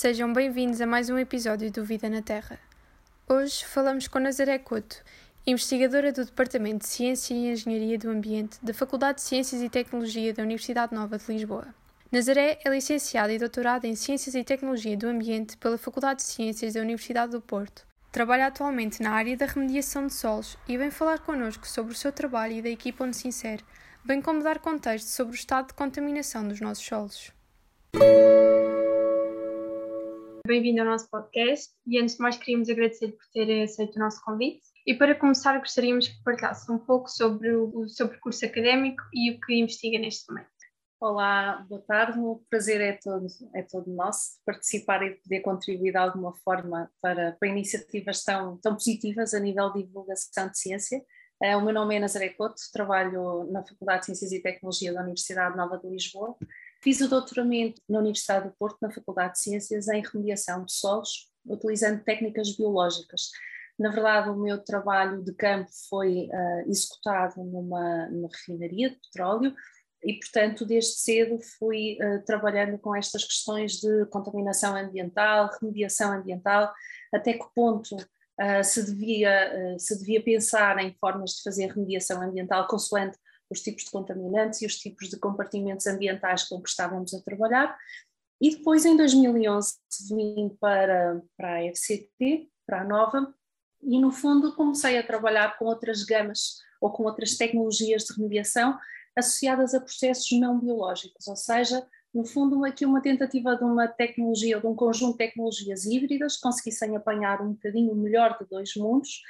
Sejam bem-vindos a mais um episódio do Vida na Terra. Hoje falamos com Nazaré Couto, investigadora do Departamento de Ciência e Engenharia do Ambiente da Faculdade de Ciências e Tecnologia da Universidade Nova de Lisboa. Nazaré é licenciada e doutorada em Ciências e Tecnologia do Ambiente pela Faculdade de Ciências da Universidade do Porto. Trabalha atualmente na área da remediação de solos e vem falar connosco sobre o seu trabalho e da equipa onde se insere, bem como dar contexto sobre o estado de contaminação dos nossos solos. Bem-vindo ao nosso podcast e antes de mais queríamos agradecer por ter aceito o nosso convite. E para começar gostaríamos que partilhasse um pouco sobre o seu percurso académico e o que investiga neste momento. Olá, boa tarde. O prazer é todo, é todo nosso participar e poder contribuir de alguma forma para, para iniciativas tão, tão positivas a nível de divulgação de ciência. Eh, o meu nome é Nazaré Couto, trabalho na Faculdade de Ciências e Tecnologia da Universidade Nova de Lisboa Fiz o doutoramento na Universidade do Porto, na Faculdade de Ciências, em remediação de solos, utilizando técnicas biológicas. Na verdade, o meu trabalho de campo foi uh, executado numa, numa, refinaria de petróleo e, portanto, desde cedo fui uh, trabalhando com estas questões de contaminação ambiental, remediação ambiental, até que ponto uh, se, devia, se devia pensar em formas de fazer remediação ambiental consoante os tipos de contaminantes e os tipos de compartimentos ambientais com que estávamos a trabalhar. E depois, em 2011, vim para, para a FCT, para a Nova, e no fundo comecei a trabalhar com outras gamas ou com outras tecnologias de remediação associadas a processos não biológicos, ou seja, no fundo aqui uma tentativa de uma tecnologia, de um conjunto de tecnologias híbridas conseguissem apanhar um bocadinho melhor de dois mundos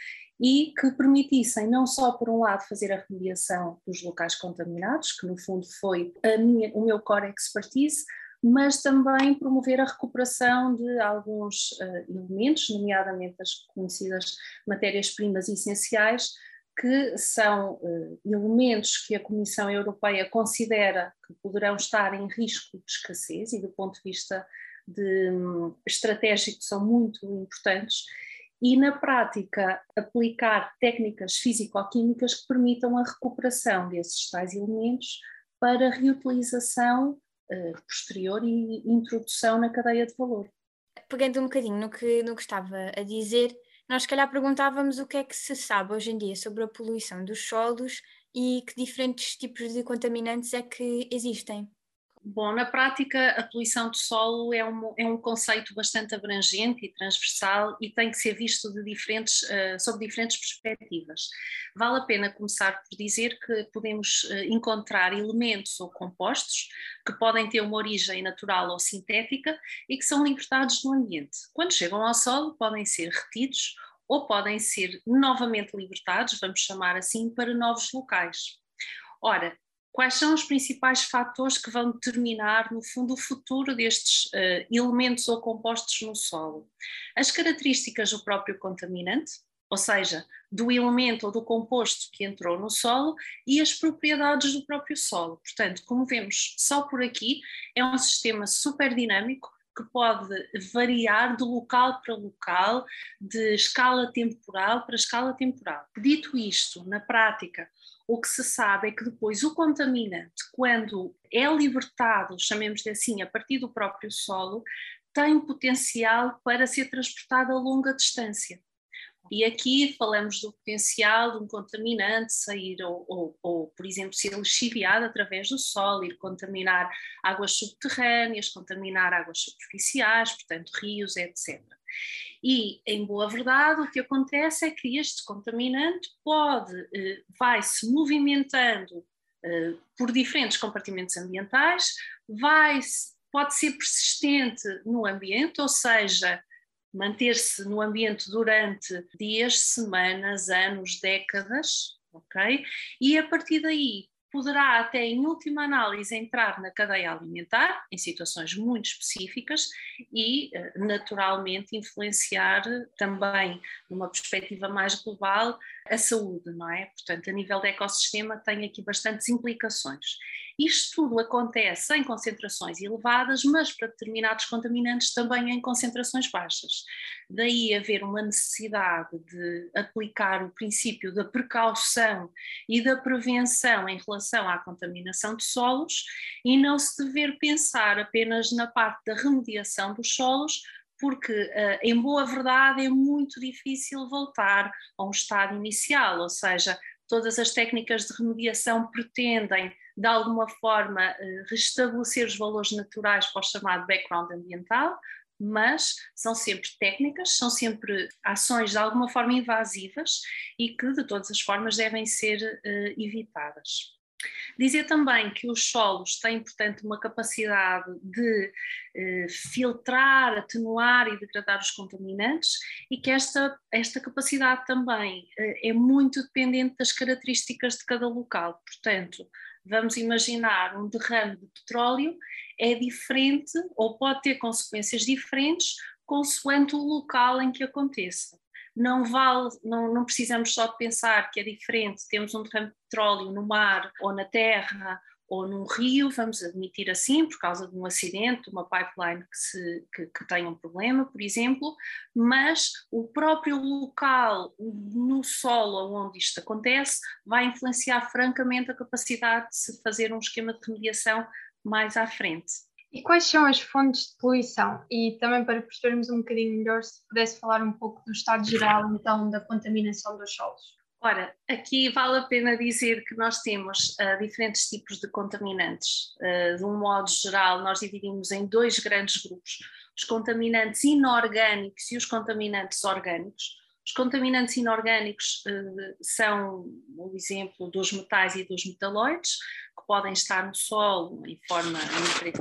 e que permitissem não só, por um lado, fazer a remediação dos locais contaminados, que no fundo foi minha, o meu core expertise, mas também promover a recuperação de alguns uh, elementos, nomeadamente as conhecidas matérias-primas essenciais, que são uh, elementos que a Comissão Europeia considera que poderão estar em risco de escassez e, do ponto de vista de, um, estratégico, são muito importantes e, na prática, aplicar técnicas físico-químicas que permitam a recuperação desses tais elementos para reutilização uh, posterior e introdução na cadeia de valor. Pegando um bocadinho no que, no que estava a dizer, nós se calhar perguntávamos o que é que se sabe hoje em dia sobre a poluição dos solos e que diferentes tipos de contaminantes é que existem. Bom, na prática, a poluição do solo é um, é um conceito bastante abrangente e transversal e tem que ser visto de diferentes, uh, sob diferentes perspectivas. Vale a pena começar por dizer que podemos uh, encontrar elementos ou compostos que podem ter uma origem natural ou sintética e que são libertados do ambiente. Quando chegam ao solo, podem ser retidos ou podem ser novamente libertados, vamos chamar assim, para novos locais. Ora, quais são os principais fatores que vão determinar, no fundo, o futuro destes uh, elementos ou compostos no solo? As características do próprio contaminante, ou seja, do elemento ou do composto que entrou no solo e as propriedades do próprio solo. Portanto, como vemos só por aqui, é um sistema super dinâmico que pode variar de local para local, de escala temporal para escala temporal. Dito isto, na prática, o que se sabe é que depois o contaminante, quando é libertado, chamemos-lhe assim, a partir do próprio solo, tem potencial para ser transportado a longa distância. E aqui falamos do potencial de um contaminante sair, ou, ou, ou, por exemplo, ser lixiviado através do solo, ir contaminar águas subterrâneas, contaminar águas superficiais, portanto, rios, etc. E, em boa verdade, o que acontece é que este contaminante pode, eh, vai se movimentando eh, por diferentes compartimentos ambientais, vai, pode ser persistente no ambiente, ou seja, manter-se no ambiente durante dias, semanas, anos, décadas, ok? E a partir daí poderá até em última análise entrar na cadeia alimentar, em situações muito específicas, e eh, naturalmente influenciar também, numa perspectiva mais global, a saúde, não é? Portanto, a nível do ecossistema tem aqui bastantes implicações. Isto tudo acontece em concentrações elevadas, mas para determinados contaminantes também em concentrações baixas. Daí haver uma necessidade de aplicar o princípio da precaução e da prevenção em relação à contaminação de solos e não se dever pensar apenas na parte da remediação dos solos, porque, uh, em boa verdade, é muito difícil voltar a um estado inicial, ou seja, todas as técnicas de remediação pretendem, de alguma forma, uh, restabelecer os valores naturais para o chamado background ambiental, mas são sempre técnicas, são sempre ações de alguma forma invasivas e que, de todas as formas, devem ser uh, evitadas. Dizer também que os solos têm, portanto, uma capacidade de eh, filtrar, atenuar e degradar os contaminantes e que esta, esta capacidade também eh, é muito dependente das características de cada local. Portanto, vamos imaginar um derrame de petróleo é diferente ou pode ter consequências diferentes consoante o local em que aconteça não vale, não, não precisamos só de pensar que é diferente, temos um derrame de petróleo no mar ou na terra ou num rio, vamos admitir assim, por causa de um acidente, uma pipeline que, se, que, que tenha um problema, por exemplo, mas o próprio local no solo onde isto acontece vai influenciar francamente a capacidade de se fazer um esquema de remediação mais à frente. E quais são as fontes de poluição? E também para percebermos um bocadinho melhor, se pudesse falar um pouco do estado geral, então, da contaminação dos solos. Ora, aqui vale a pena dizer que nós temos uh, diferentes tipos de contaminantes. Uh, de um modo geral, nós dividimos em dois grandes grupos: os contaminantes inorgânicos e os contaminantes orgânicos. Os contaminantes inorgânicos uh, são o exemplo dos metais e dos metalóides, que podem estar no solo em, forma,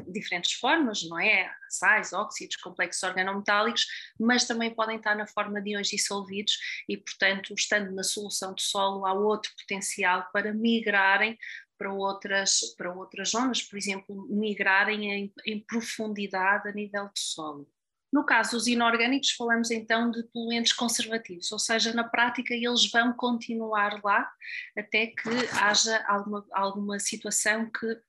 em diferentes formas, não é? Sais, óxidos, complexos organometálicos, mas também podem estar na forma de íons dissolvidos e, portanto, estando na solução de solo, há outro potencial para migrarem para outras, para outras zonas, por exemplo, migrarem em, em profundidade a nível de solo. No caso dos inorgânicos, falamos então de poluentes conservativos, ou seja, na prática eles vão continuar lá até que haja alguma, alguma situação que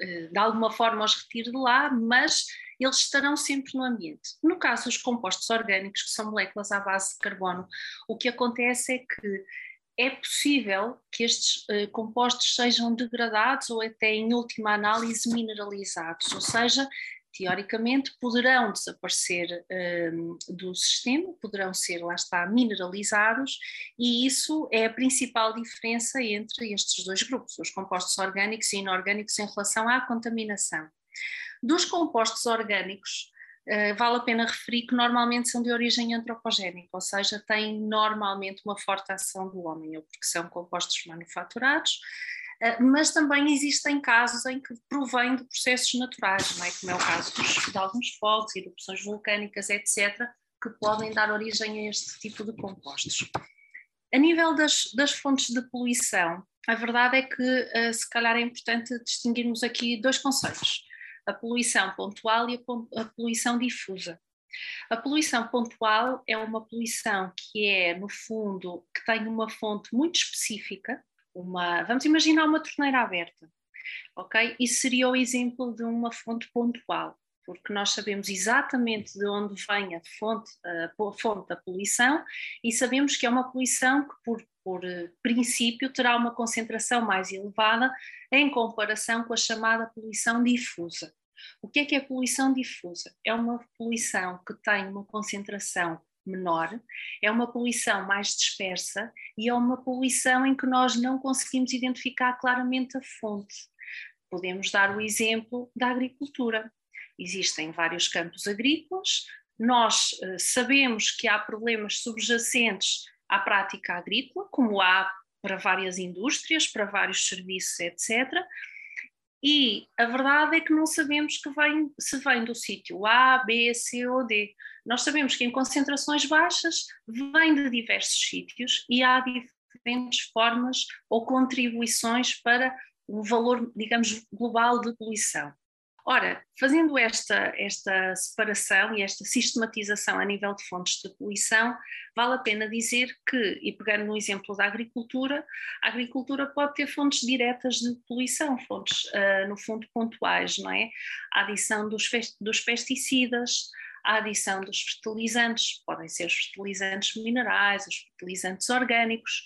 eh, de alguma forma os retire de lá, mas eles estarão sempre no ambiente. No caso dos compostos orgânicos, que são moléculas à base de carbono, o que acontece é que é possível que estes uh, compostos sejam degradados ou até, em última análise, mineralizados, ou seja, teoricamente poderão desaparecer um, do sistema, poderão ser, lá está, mineralizados, e isso é a principal diferença entre estes dois grupos, os compostos orgânicos e inorgânicos, em relação à contaminação. Dos compostos orgânicos, uh, vale a pena referir que normalmente são de origem antropogénica, ou seja, têm normalmente uma forte ação do homem, ou porque são compostos manufaturados, eh, mas também existem casos em que provém de processos naturais, não é? como é o caso de alguns fogos, erupções vulcânicas, etc., que podem dar origem a este tipo de compostos. A nível das, das fontes de poluição, a verdade é que uh, se calhar é importante distinguirmos aqui dois conceitos: a poluição pontual e a poluição difusa. A poluição pontual é uma poluição que é, no fundo, que tem uma fonte muito específica, uma, vamos imaginar uma torneira aberta, ok? Isso seria o exemplo de uma fonte pontual, porque nós sabemos exatamente de onde vem a fonte, a fonte da poluição e sabemos que é uma poluição que, por, por eh, princípio, terá uma concentração mais elevada em comparação com a chamada poluição difusa. O que é que é poluição difusa? É uma poluição que tem uma concentração menor, é uma poluição mais dispersa e é uma poluição em que nós não conseguimos identificar claramente a fonte. Podemos dar o exemplo da agricultura. Existem vários campos agrícolas, nós uh, sabemos que há problemas subjacentes à prática agrícola, como há para várias indústrias, para vários serviços, etc. E a verdade é que não sabemos que vem, se vem do sítio A, B, C ou D. Nós sabemos que em concentrações baixas vem de diversos sítios e há diferentes formas ou contribuições para o valor, digamos, global de poluição. Ora, fazendo esta, esta separação e esta sistematização a nível de fontes de poluição, vale a pena dizer que, e pegando no exemplo da agricultura, a agricultura pode ter fontes diretas de poluição, fontes, uh, no fundo, pontuais, não é? A adição dos, dos pesticidas, a adição dos fertilizantes, podem ser os fertilizantes minerais, os fertilizantes orgânicos.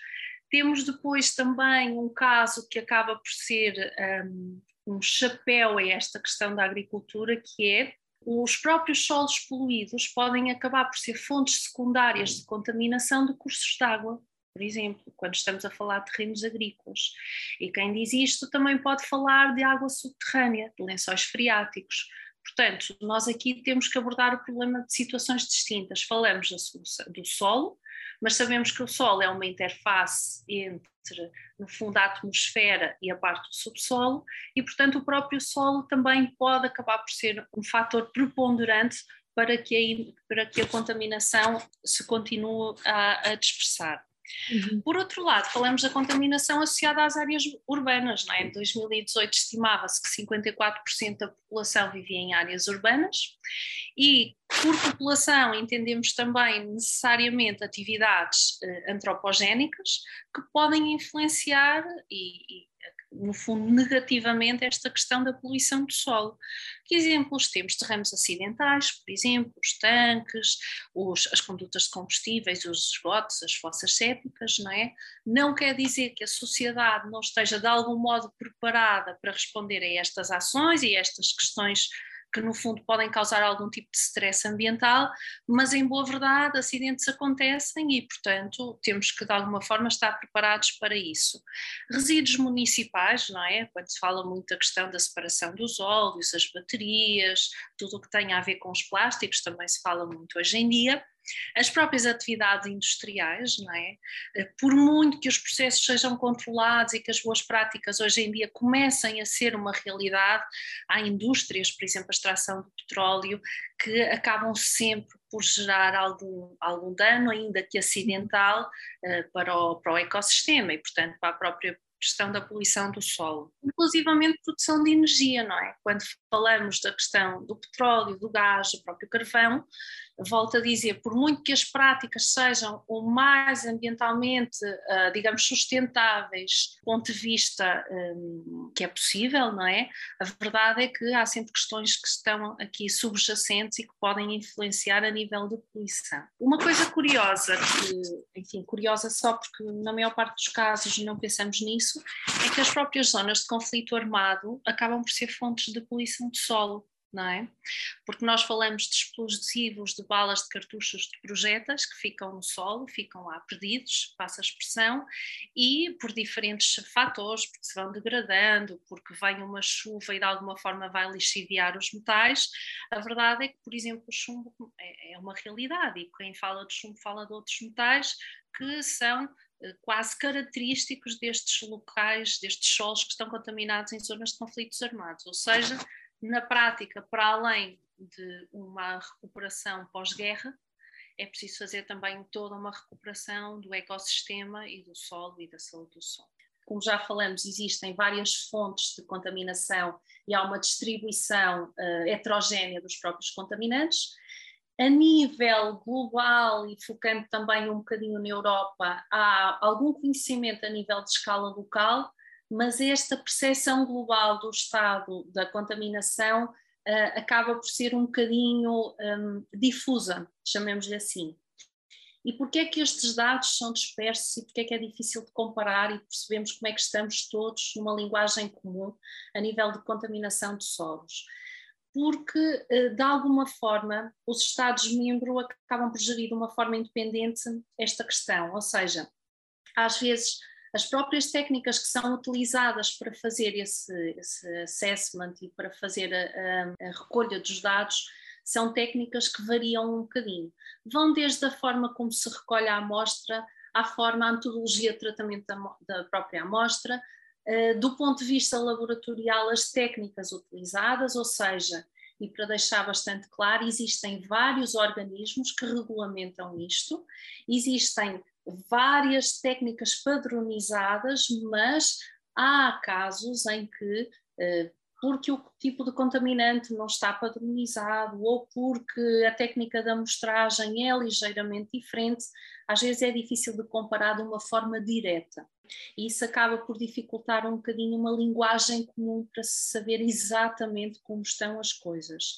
Temos depois também um caso que acaba por ser um, um chapéu a esta questão da agricultura, que é os próprios solos poluídos podem acabar por ser fontes secundárias de contaminação de cursos de água, por exemplo, quando estamos a falar de terrenos agrícolas. E quem diz isto também pode falar de água subterrânea, de lençóis freáticos. Portanto, nós aqui temos que abordar o problema de situações distintas. Falamos do solo, mas sabemos que o solo é uma interface entre, no fundo, a atmosfera e a parte do subsolo, e, portanto, o próprio solo também pode acabar por ser um fator preponderante para que a, para que a contaminação se continue a, a dispersar. Uhum. Por outro lado, falamos da contaminação associada às áreas urbanas. Não é? Em 2018 estimava-se que 54% da população vivia em áreas urbanas e por população entendemos também necessariamente atividades eh, antropogénicas que podem influenciar e, e no fundo, negativamente esta questão da poluição do solo. Que exemplos temos? Terrenos acidentais, por exemplo, os tanques, os, as condutas de combustíveis, os esgotos, as fossas sépticas, não é? Não quer dizer que a sociedade não esteja de algum modo preparada para responder a estas ações e a estas questões que no fundo podem causar algum tipo de stress ambiental, mas em boa verdade acidentes acontecem e, portanto, temos que de alguma forma estar preparados para isso. Resíduos municipais, não é? Quando se fala muito da questão da separação dos óleos, as baterias, tudo o que tem a ver com os plásticos, também se fala muito hoje em dia. As próprias atividades industriais, não é? Eh, por muito que os processos sejam controlados e que as boas práticas hoje em dia comecem a ser uma realidade, há indústrias, por exemplo, a extração de petróleo, que acabam sempre por gerar algum, algum dano, ainda que acidental, eh, para o, para o ecossistema e, portanto, para a própria questão da poluição do solo, inclusivamente produção de energia, não é? Quando falamos da questão do petróleo, do gás, do próprio carvão, volto a dizer, por muito que as práticas sejam o mais ambientalmente, uh, digamos, sustentáveis do ponto de vista um, que é possível, não é? A verdade é que há sempre questões que estão aqui subjacentes e que podem influenciar a nível de poluição. Uma coisa curiosa, que, enfim, curiosa só porque na maior parte dos casos não pensamos nisso, é que as próprias zonas de conflito armado acabam por ser fontes de poluição de solo não é? Porque nós falamos de explosivos de balas de cartuchos de projetas que ficam no solo, ficam lá perdidos, passa a expressão, e por diferentes fatores, porque se vão degradando, porque vem uma chuva e de alguma forma vai lixiviar os metais, a verdade é que, por exemplo, o chumbo é, é uma realidade, e quem fala de chumbo fala de outros metais que são eh, quase característicos destes locais, destes solos que estão contaminados em zonas de conflitos armados, ou seja, na prática, para além de uma recuperação pós-guerra, é preciso fazer também toda uma recuperação do ecossistema e do solo e da saúde do solo. Como já falamos, existem várias fontes de contaminação e há uma distribuição uh, heterogénea dos próprios contaminantes. A nível global e focando também um bocadinho na Europa, há algum conhecimento a nível de escala local, mas esta percepção global do estado da contaminação uh, acaba por ser um bocadinho um, difusa, chamemos-lhe assim. E porquê é que estes dados são dispersos e porquê é que é difícil de comparar e percebemos como é que estamos todos numa linguagem comum a nível de contaminação de solos? Porque, eh, de alguma forma, os Estados-membros acabam por gerir de uma forma independente esta questão, ou seja, às vezes as próprias técnicas que são utilizadas para fazer esse, esse assessment e para fazer a, a, a recolha dos dados são técnicas que variam um bocadinho. Vão desde a forma como se recolhe a amostra, à forma, a metodologia de tratamento da, da própria amostra, uh, do ponto de vista laboratorial, as técnicas utilizadas, ou seja, e para deixar bastante claro, existem vários organismos que regulamentam isto, existem várias técnicas padronizadas, mas há casos em que, eh, porque o tipo de contaminante não está padronizado ou porque a técnica da amostragem é ligeiramente diferente, às vezes é difícil de comparar de uma forma direta. E isso acaba por dificultar um bocadinho uma linguagem comum para se saber exatamente como estão as coisas.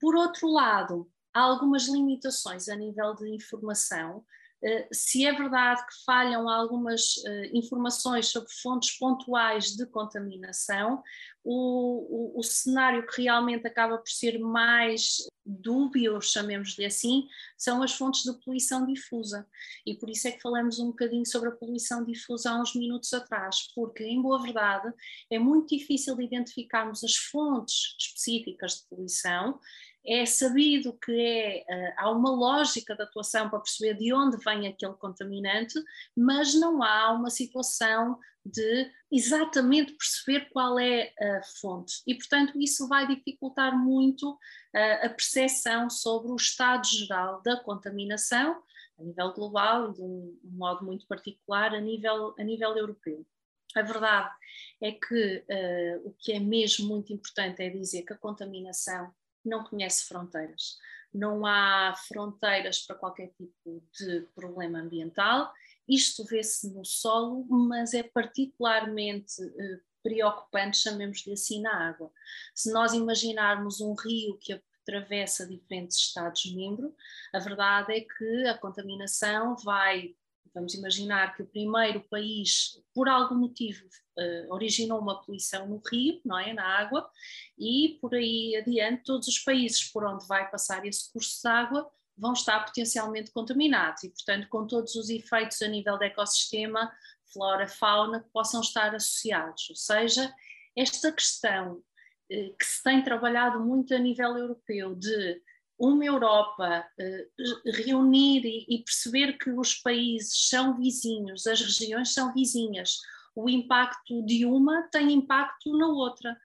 Por outro lado, há algumas limitações a nível de informação. Eh, se é verdade que falham algumas eh, informações sobre fontes pontuais de contaminação, o, o, o, cenário que realmente acaba por ser mais dúbio, chamemos-lhe assim, são as fontes de poluição difusa. E por isso é que falamos um bocadinho sobre a poluição difusa há uns minutos atrás, porque, em boa verdade, é muito difícil de identificarmos as fontes específicas de poluição é sabido que é, eh, há uma lógica de atuação para perceber de onde vem aquele contaminante, mas não há uma situação de exatamente perceber qual é a fonte. E, portanto, isso vai dificultar muito eh, a percepção sobre o estado geral da contaminação a nível global de um modo muito particular a nível, a nível europeu. A verdade é que uh, o que é mesmo muito importante é dizer que a contaminação não conhece fronteiras. Não há fronteiras para qualquer tipo de problema ambiental. Isto vê-se no solo, mas é particularmente eh, preocupante, chamemos-lhe assim, na água. Se nós imaginarmos um rio que atravessa diferentes Estados-membros, a verdade é que a contaminação vai Vamos imaginar que o primeiro país, por algum motivo, uh, originou uma poluição no rio, não é, na água, e por aí adiante todos os países por onde vai passar esse curso de água vão estar potencialmente contaminados e, portanto, com todos os efeitos a nível do ecossistema, flora, fauna, que possam estar associados. Ou seja, esta questão eh, que se tem trabalhado muito a nível europeu de uma Europa eh, reunir e, perceber que os países são vizinhos, as regiões são vizinhas, o impacto de uma tem impacto na outra,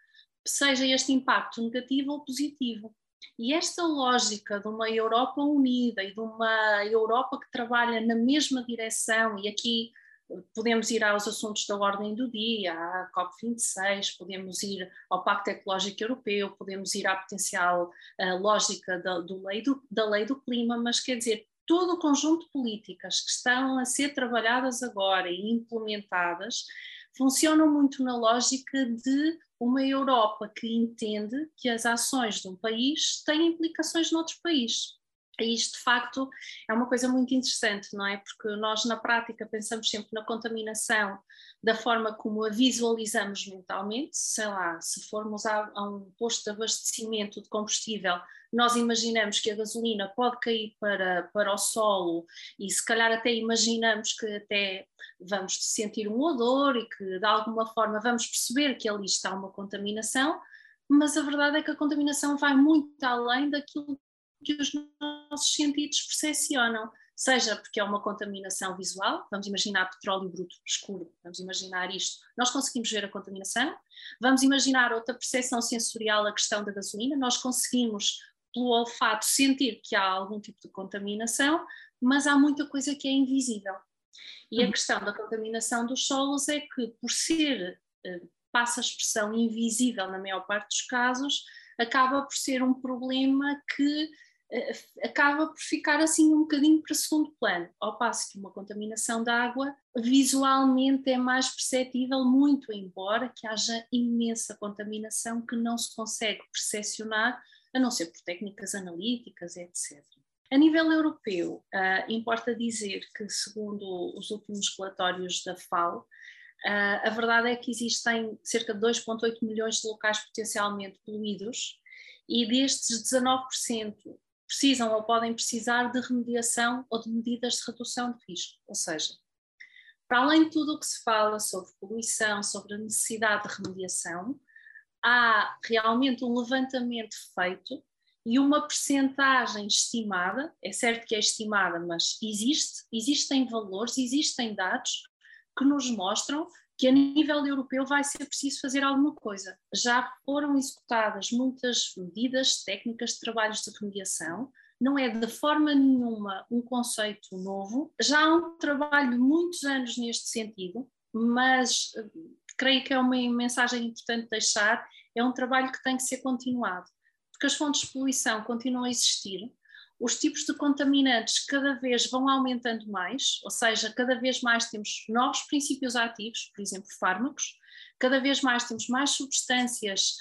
seja este impacto negativo ou positivo. E esta lógica de uma Europa unida e de uma Europa que trabalha na mesma direção, e aqui podemos ir aos assuntos da ordem do dia, à COP26, podemos ir ao Pacto Ecológico Europeu, podemos ir à potencial uh, lógica da, lei do, da lei do clima, mas quer dizer, todo o conjunto de políticas que estão a ser trabalhadas agora e implementadas funcionam muito na lógica de uma Europa que entende que as ações de um país têm implicações noutros países. E isto, de facto, é uma coisa muito interessante, não é? Porque nós, na prática, pensamos sempre na contaminação da forma como a visualizamos mentalmente. Sei lá, se formos a, a um posto de abastecimento de combustível, nós imaginamos que a gasolina pode cair para, para o solo e, se calhar, até imaginamos que até vamos sentir um odor e que, de alguma forma, vamos perceber que ali está uma contaminação. Mas a verdade é que a contaminação vai muito além daquilo que os nossos sentidos percepcionam, seja porque é uma contaminação visual, vamos imaginar petróleo bruto escuro, vamos imaginar isto, nós conseguimos ver a contaminação, vamos imaginar outra percepção sensorial, a questão da gasolina, nós conseguimos, pelo olfato, sentir que há algum tipo de contaminação, mas há muita coisa que é invisível. E a uhum. questão da contaminação dos solos é que, por ser, eh, passa a expressão invisível na maior parte dos casos, acaba por ser um problema que acaba por ficar assim um bocadinho para segundo plano, ao passo que uma contaminação da água visualmente é mais perceptível, muito embora que haja imensa contaminação que não se consegue percepcionar, a não ser por técnicas analíticas, etc. A nível europeu, uh, importa dizer que, segundo os últimos relatórios da FAO, Uh, a verdade é que existem cerca de 2,8 milhões de locais potencialmente poluídos e destes 19% precisam ou podem precisar de remediação ou de medidas de redução de risco. Ou seja, para além de tudo o que se fala sobre poluição, sobre a necessidade de remediação, há realmente um levantamento feito e uma percentagem estimada, é certo que é estimada, mas existe, existem valores, existem dados que nos mostram que a nível europeu vai ser preciso fazer alguma coisa. Já foram executadas muitas medidas técnicas de trabalhos de remediação, não é de forma nenhuma um conceito novo, já há um trabalho de muitos anos neste sentido, mas eh, creio que é uma mensagem importante deixar, é um trabalho que tem que ser continuado, porque as fontes de poluição continuam a existir, os tipos de contaminantes cada vez vão aumentando mais, ou seja, cada vez mais temos novos princípios ativos, por exemplo, fármacos, cada vez mais temos mais substâncias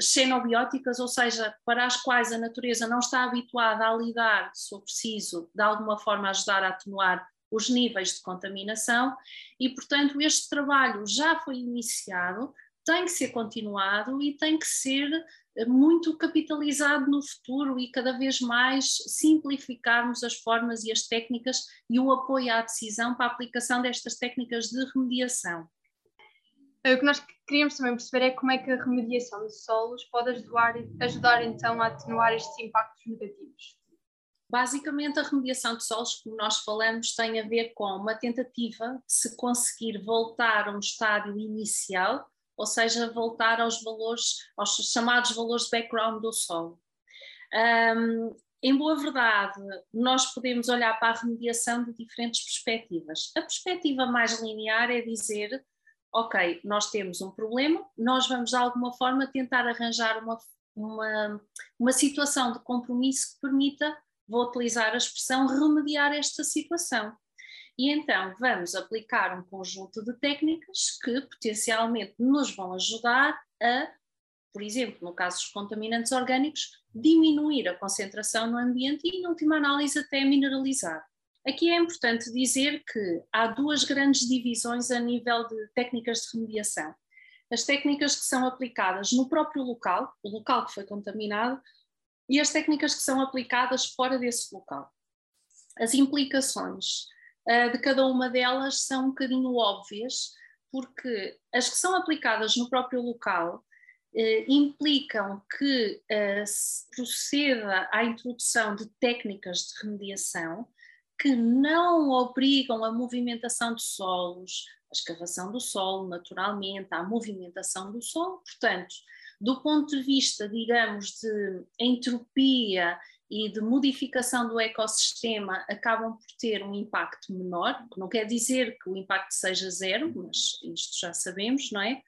xenobióticas, ou seja, para as quais a natureza não está habituada a lidar, se for preciso, de alguma forma ajudar a atenuar os níveis de contaminação, e portanto este trabalho já foi iniciado, tem que ser continuado e tem que ser muito capitalizado no futuro e cada vez mais simplificarmos as formas e as técnicas e o apoio à decisão para a aplicação destas técnicas de remediação. Eh, o que nós queríamos também perceber é como é que a remediação de solos pode ajudar, ajudar então a atenuar estes impactos negativos. Basicamente, a remediação de solos, como nós falamos, tem a ver com uma tentativa de se conseguir voltar a um estádio inicial, ou seja, voltar aos valores, aos chamados valores de background do solo. Um, em boa verdade, nós podemos olhar para a remediação de diferentes perspectivas. A perspectiva mais linear é dizer ok, nós temos um problema, nós vamos de alguma forma tentar arranjar uma, uma, uma situação de compromisso que permita, vou utilizar a expressão, remediar esta situação. E então vamos aplicar um conjunto de técnicas que potencialmente nos vão ajudar a, por exemplo, no caso dos contaminantes orgânicos, diminuir a concentração no ambiente e, em última análise, até mineralizar. Aqui é importante dizer que há duas grandes divisões a nível de técnicas de remediação. As técnicas que são aplicadas no próprio local, o local que foi contaminado, e as técnicas que são aplicadas fora desse local. As implicações uh, de cada uma delas são um bocadinho óbvias, porque as que são aplicadas no próprio local uh, implicam que uh, se proceda à introdução de técnicas de remediação que não obrigam a movimentação de solos, a escavação do solo, naturalmente, a movimentação do solo. Portanto, do ponto de vista, digamos, de entropia e de modificação do ecossistema, acabam por ter um impacto menor, não quer dizer que o impacto seja zero, mas isto já sabemos, não é?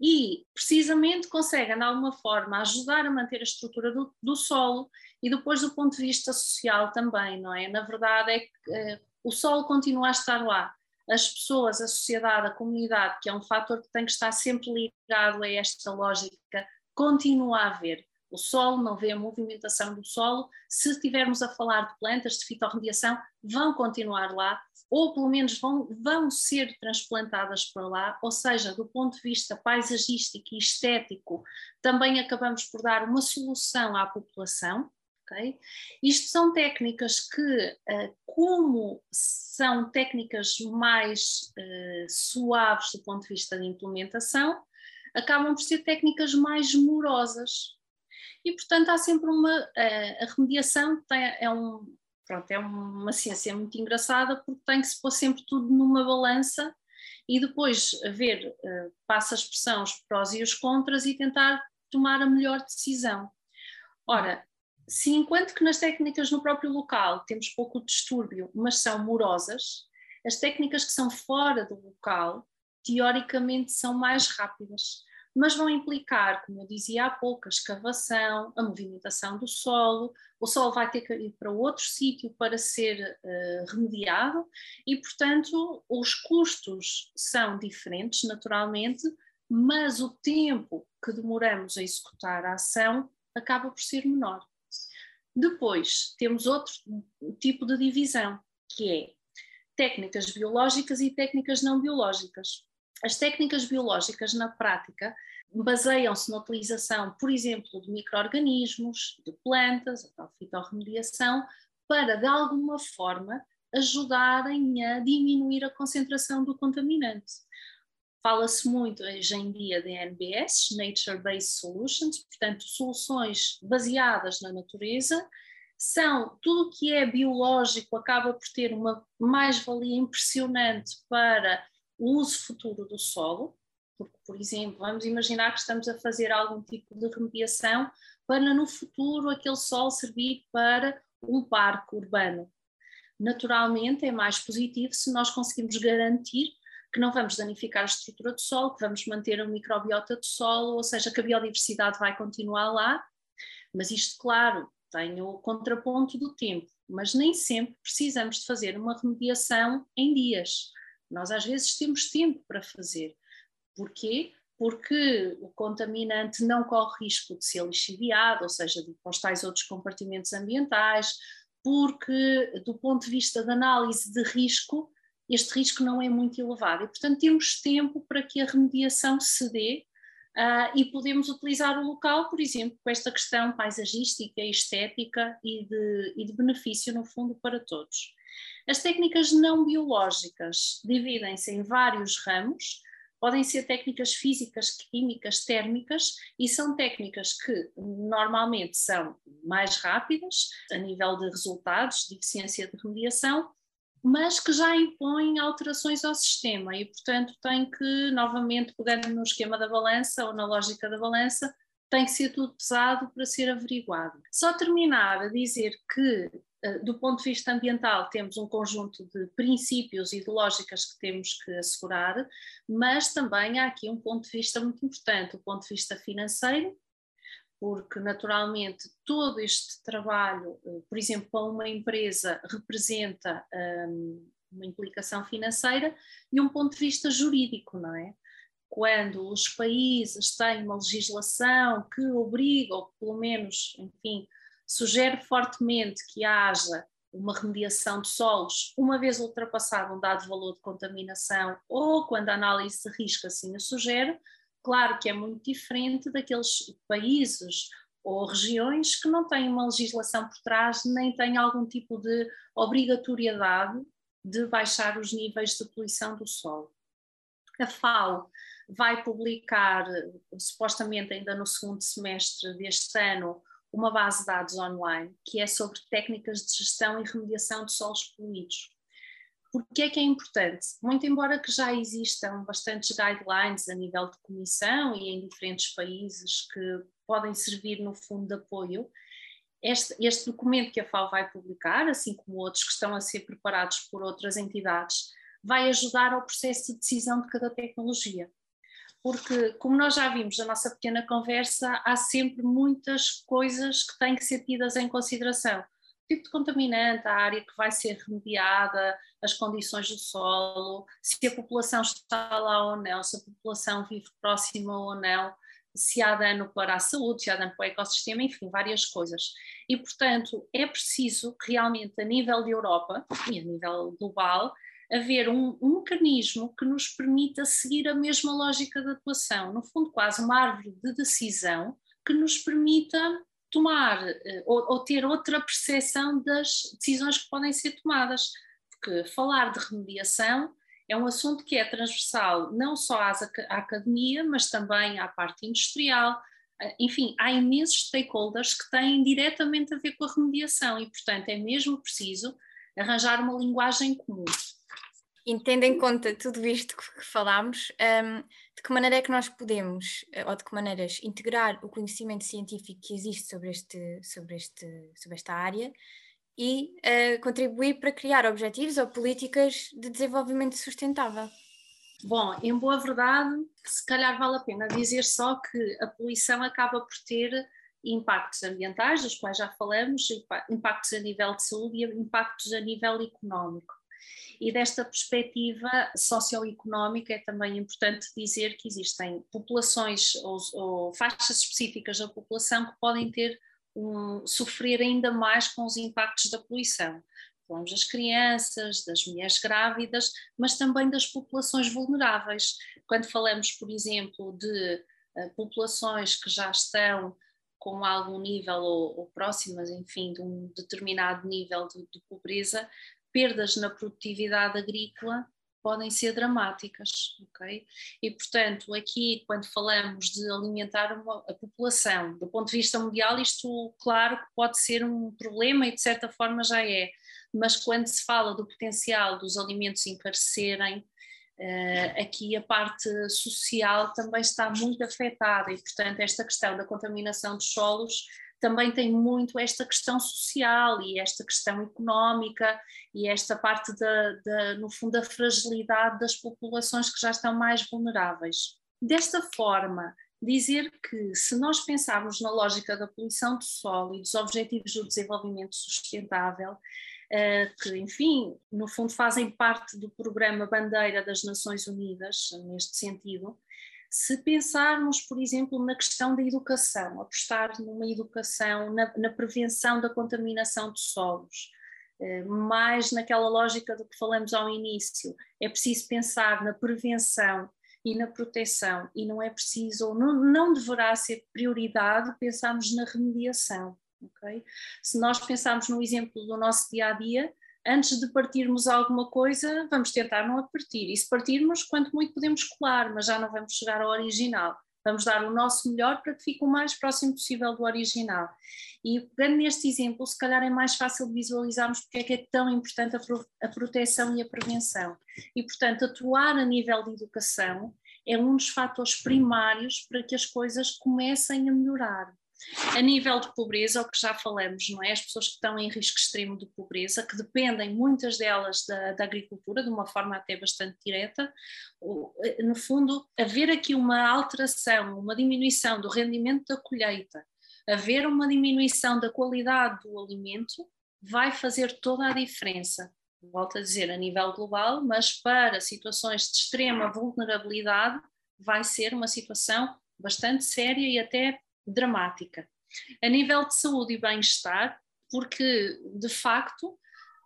E precisamente conseguem, de alguma forma, ajudar a manter a estrutura do, do solo e depois do ponto de vista social também, não é? Na verdade é que uh, o solo continua a estar lá, as pessoas, a sociedade, a comunidade, que é um fator que tem que estar sempre ligado a esta lógica, continua a haver. O solo não vê a movimentação do solo. Se estivermos a falar de plantas de fitorremediação, vão continuar lá, ou pelo menos vão, vão ser transplantadas para lá, ou seja, do ponto de vista paisagístico e estético, também acabamos por dar uma solução à população, Okay? Isto são técnicas que, eh, como são técnicas mais uh, suaves do ponto de vista de implementação, acabam por ser técnicas mais morosas. E, portanto, há sempre uma. A remediação tem, é, um, pronto, é uma ciência muito engraçada porque tem que se pôr sempre tudo numa balança e depois ver, uh, passa a expressão, os prós e os contras e tentar tomar a melhor decisão. Ora, se enquanto que nas técnicas no próprio local temos pouco distúrbio, mas são morosas, as técnicas que são fora do local, teoricamente, são mais rápidas, mas vão implicar, como eu dizia há pouco, a escavação, a movimentação do solo, o solo vai ter que ir para outro sítio para ser uh, remediado e, portanto, os custos são diferentes, naturalmente, mas o tempo que demoramos a executar a ação acaba por ser menor. Depois temos outro tipo de divisão, que é técnicas biológicas e técnicas não biológicas. As técnicas biológicas, na prática, baseiam-se na utilização, por exemplo, de micro-organismos, de plantas, a tal fitorremediação, para, de alguma forma, ajudarem a diminuir a concentração do contaminante. Fala-se muito hoje em dia de NBS, Nature Based Solutions, portanto, soluções baseadas na natureza. São tudo o que é biológico acaba por ter uma mais-valia impressionante para o uso futuro do solo, porque, por exemplo, vamos imaginar que estamos a fazer algum tipo de remediação para no futuro aquele solo servir para um parque urbano. Naturalmente é mais positivo se nós conseguimos garantir que não vamos danificar a estrutura do solo, que vamos manter a microbiota do solo, ou seja, que a biodiversidade vai continuar lá, mas isto, claro, tem o contraponto do tempo, mas nem sempre precisamos de fazer uma remediação em dias. Nós às vezes temos tempo para fazer. Porquê? Porque o contaminante não corre risco de ser lixiviado, ou seja, de para tais outros compartimentos ambientais, porque do ponto de vista da análise de risco, este risco não é muito elevado e, portanto, temos tempo para que a remediação se dê uh, e podemos utilizar o local, por exemplo, com esta questão paisagística, estética e de, e de benefício, no fundo, para todos. As técnicas não biológicas dividem-se em vários ramos, podem ser técnicas físicas, químicas, térmicas, e são técnicas que normalmente são mais rápidas a nível de resultados, de eficiência de remediação, mas que já impõem alterações ao sistema e, portanto, tem que, novamente, pegando no esquema da balança ou na lógica da balança, tem que ser tudo pesado para ser averiguado. Só terminar a dizer que, do ponto de vista ambiental, temos um conjunto de princípios e de lógicas que temos que assegurar, mas também há aqui um ponto de vista muito importante, o ponto de vista financeiro, porque naturalmente todo este trabalho, eh, por exemplo, para uma empresa, representa um, uma implicação financeira e um ponto de vista jurídico, não é? Quando os países têm uma legislação que obriga, ou pelo menos, enfim, sugere fortemente que haja uma remediação de solos, uma vez ultrapassado um dado valor de contaminação, ou quando a análise de risco assim o sugere, Claro que é muito diferente daqueles países ou regiões que não têm uma legislação por trás, nem têm algum tipo de obrigatoriedade de baixar os níveis de poluição do solo. A FAO vai publicar, supostamente ainda no segundo semestre deste ano, uma base de dados online que é sobre técnicas de gestão e remediação de solos poluídos. Porquê é que é importante? Muito embora que já existam bastantes guidelines a nível de comissão e em diferentes países que podem servir no fundo de apoio, este, este documento que a FAO vai publicar, assim como outros que estão a ser preparados por outras entidades, vai ajudar ao processo de decisão de cada tecnologia. Porque, como nós já vimos na nossa pequena conversa, há sempre muitas coisas que têm que ser tidas em consideração tipo de contaminante, a área que vai ser remediada, as condições do solo, se a população está lá ou não, se a população vive próxima ou não, se há dano para a saúde, se há dano para o ecossistema, enfim, várias coisas. E, portanto, é preciso realmente, a nível de Europa e a nível global, haver um, um, mecanismo que nos permita seguir a mesma lógica de atuação, no fundo, quase uma árvore de decisão que nos permita tomar eh, ou, ou, ter outra percepção das decisões que podem ser tomadas, porque falar de remediação é um assunto que é transversal não só à academia, mas também à parte industrial. Eh, enfim, há imensos stakeholders que têm diretamente a ver com a remediação e, portanto, é mesmo preciso arranjar uma linguagem comum. Tendo em conta tudo isto que falámos, um, de que maneira é que nós podemos, eh, ou de que maneiras, integrar o conhecimento científico que existe sobre, este, sobre, este, sobre esta área e uh, contribuir para criar objetivos ou políticas de desenvolvimento sustentável? Bom, em boa verdade, se calhar vale a pena dizer só que a poluição acaba por ter impactos ambientais, dos quais já falamos, impactos a nível de saúde e impactos a nível económico. E desta perspectiva socioeconómica é também importante dizer que existem populações ou, ou faixas específicas da população que podem ter um, sofrer ainda mais com os impactos da poluição. Falamos das crianças, das mulheres grávidas, mas também das populações vulneráveis. Quando falamos, por exemplo, de uh, populações que já estão com algum nível ou, ou, próximas, enfim, de um determinado nível de, de pobreza, perdas na produtividade agrícola podem ser dramáticas, ok? E portanto, aqui quando falamos de alimentar uma, a população, do ponto de vista mundial, isto claro que pode ser um problema e de certa forma já é, mas quando se fala do potencial dos alimentos encarecerem, uh, aqui a parte social também está muito afetada e portanto esta questão da contaminação dos solos também tem muito esta questão social e esta questão económica e esta parte da, da no fundo da fragilidade das populações que já estão mais vulneráveis. Desta forma, dizer que se nós pensarmos na lógica da poluição do solo e dos objetivos do desenvolvimento sustentável, eh, que, enfim, no fundo fazem parte do programa Bandeira das Nações Unidas, neste sentido, se pensarmos, por exemplo, na questão da educação, apostar numa educação, na, na prevenção da contaminação de solos, eh, mais naquela lógica do que falamos ao início, é preciso pensar na prevenção e na proteção, e não é preciso, ou não, não deverá ser prioridade pensarmos na remediação. Okay? Se nós pensarmos no exemplo do nosso dia a dia, antes de partirmos alguma coisa, vamos tentar não a partir. E se partirmos, quanto muito podemos colar, mas já não vamos chegar ao original. Vamos dar o nosso melhor para que fique o mais próximo possível do original. E pegando neste exemplo, se calhar é mais fácil visualizarmos porque é que é tão importante a, pro, a proteção e a prevenção. E, portanto, atuar a nível de educação é um dos fatores primários para que as coisas comecem a melhorar. A nível de pobreza, o que já falamos, não é? As pessoas que estão em risco extremo de pobreza, que dependem, muitas delas, da, da agricultura, de uma forma até bastante direta, no fundo, haver aqui uma alteração, uma diminuição do rendimento da colheita, haver uma diminuição da qualidade do alimento, vai fazer toda a diferença. Volto a dizer, a nível global, mas para situações de extrema vulnerabilidade, vai ser uma situação bastante séria e até dramática. A nível de saúde e bem-estar, porque de facto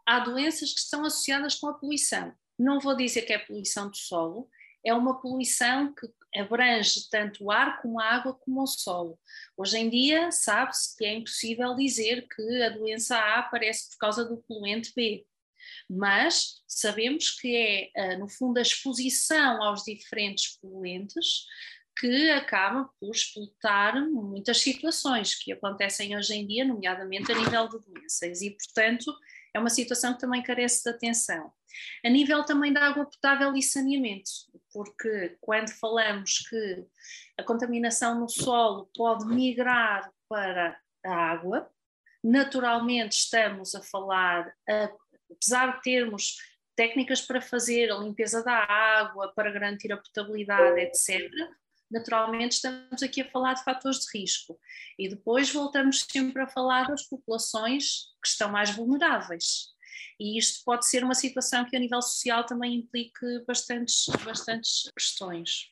há doenças que estão associadas com a poluição. Não vou dizer que é poluição do solo, é uma poluição que abrange tanto o ar como a água como o solo. Hoje em dia sabe-se que é impossível dizer que a doença A aparece por causa do poluente B, mas sabemos que é, eh, no fundo, a exposição aos diferentes poluentes que acaba por explotar muitas situações que acontecem hoje em dia, nomeadamente a nível de doenças, e portanto é uma situação que também carece de atenção. A nível também da água potável e saneamento, porque quando falamos que a contaminação no solo pode migrar para a água, naturalmente estamos a falar, apesar de termos técnicas para fazer a limpeza da água, para garantir a potabilidade, etc., naturalmente estamos aqui a falar de fatores de risco. E depois voltamos sempre a falar das populações que estão mais vulneráveis. E isto pode ser uma situação que a nível social também implique bastantes, bastantes questões.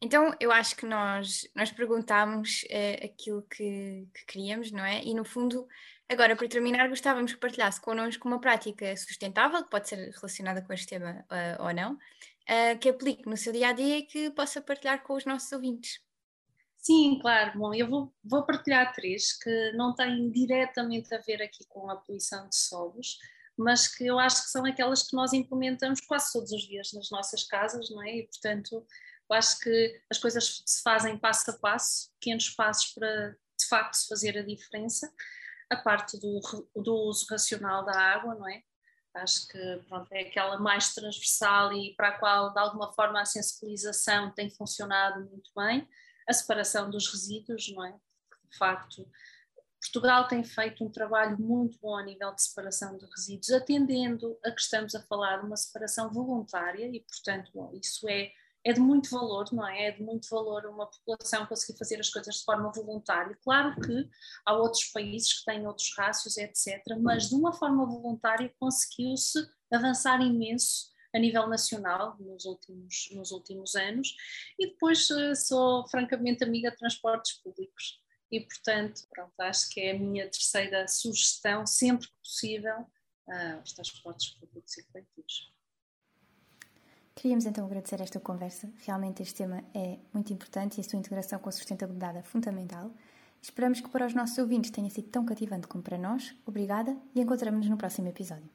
Então, eu acho que nós, nós perguntámos uh, aquilo que, que, queríamos, não é? E no fundo, agora para terminar, gostávamos que partilhasse connosco uma prática sustentável, que pode ser relacionada com este tema uh, ou não, uh, que aplique no seu dia a dia e que possa partilhar com os nossos ouvintes. Sim, claro. Bom, eu vou, vou partilhar três que não têm diretamente a ver aqui com a poluição de solos, mas que eu acho que são aquelas que nós implementamos quase todos os dias nas nossas casas, não é? E, portanto, eu acho que as coisas se fazem passo a passo, pequenos passos para, de facto, fazer a diferença. A parte do, do uso racional da água, não é? Acho que pronto, é aquela mais transversal e para a qual, de alguma forma, a sensibilização tem funcionado muito bem. A separação dos resíduos, não é? De facto, Portugal tem feito um trabalho muito bom a nível de separação de resíduos, atendendo a que estamos a falar de uma separação voluntária e, portanto, bom, isso é é de muito valor, não é? É de muito valor uma população conseguir fazer as coisas de forma voluntária. Claro que há outros países que têm outros rácios, etc., mas de uma forma voluntária conseguiu-se avançar imenso a nível nacional nos últimos, nos últimos anos e depois eh, sou francamente amiga de transportes públicos e portanto pronto, acho que é a minha terceira sugestão sempre que possível uh, os transportes públicos e coletivos. Queríamos então agradecer esta conversa. Realmente este tema é muito importante e a sua integração com a sustentabilidade é fundamental. Esperamos que para os nossos ouvintes tenha sido tão cativante como para nós. Obrigada e encontramos-nos no próximo episódio.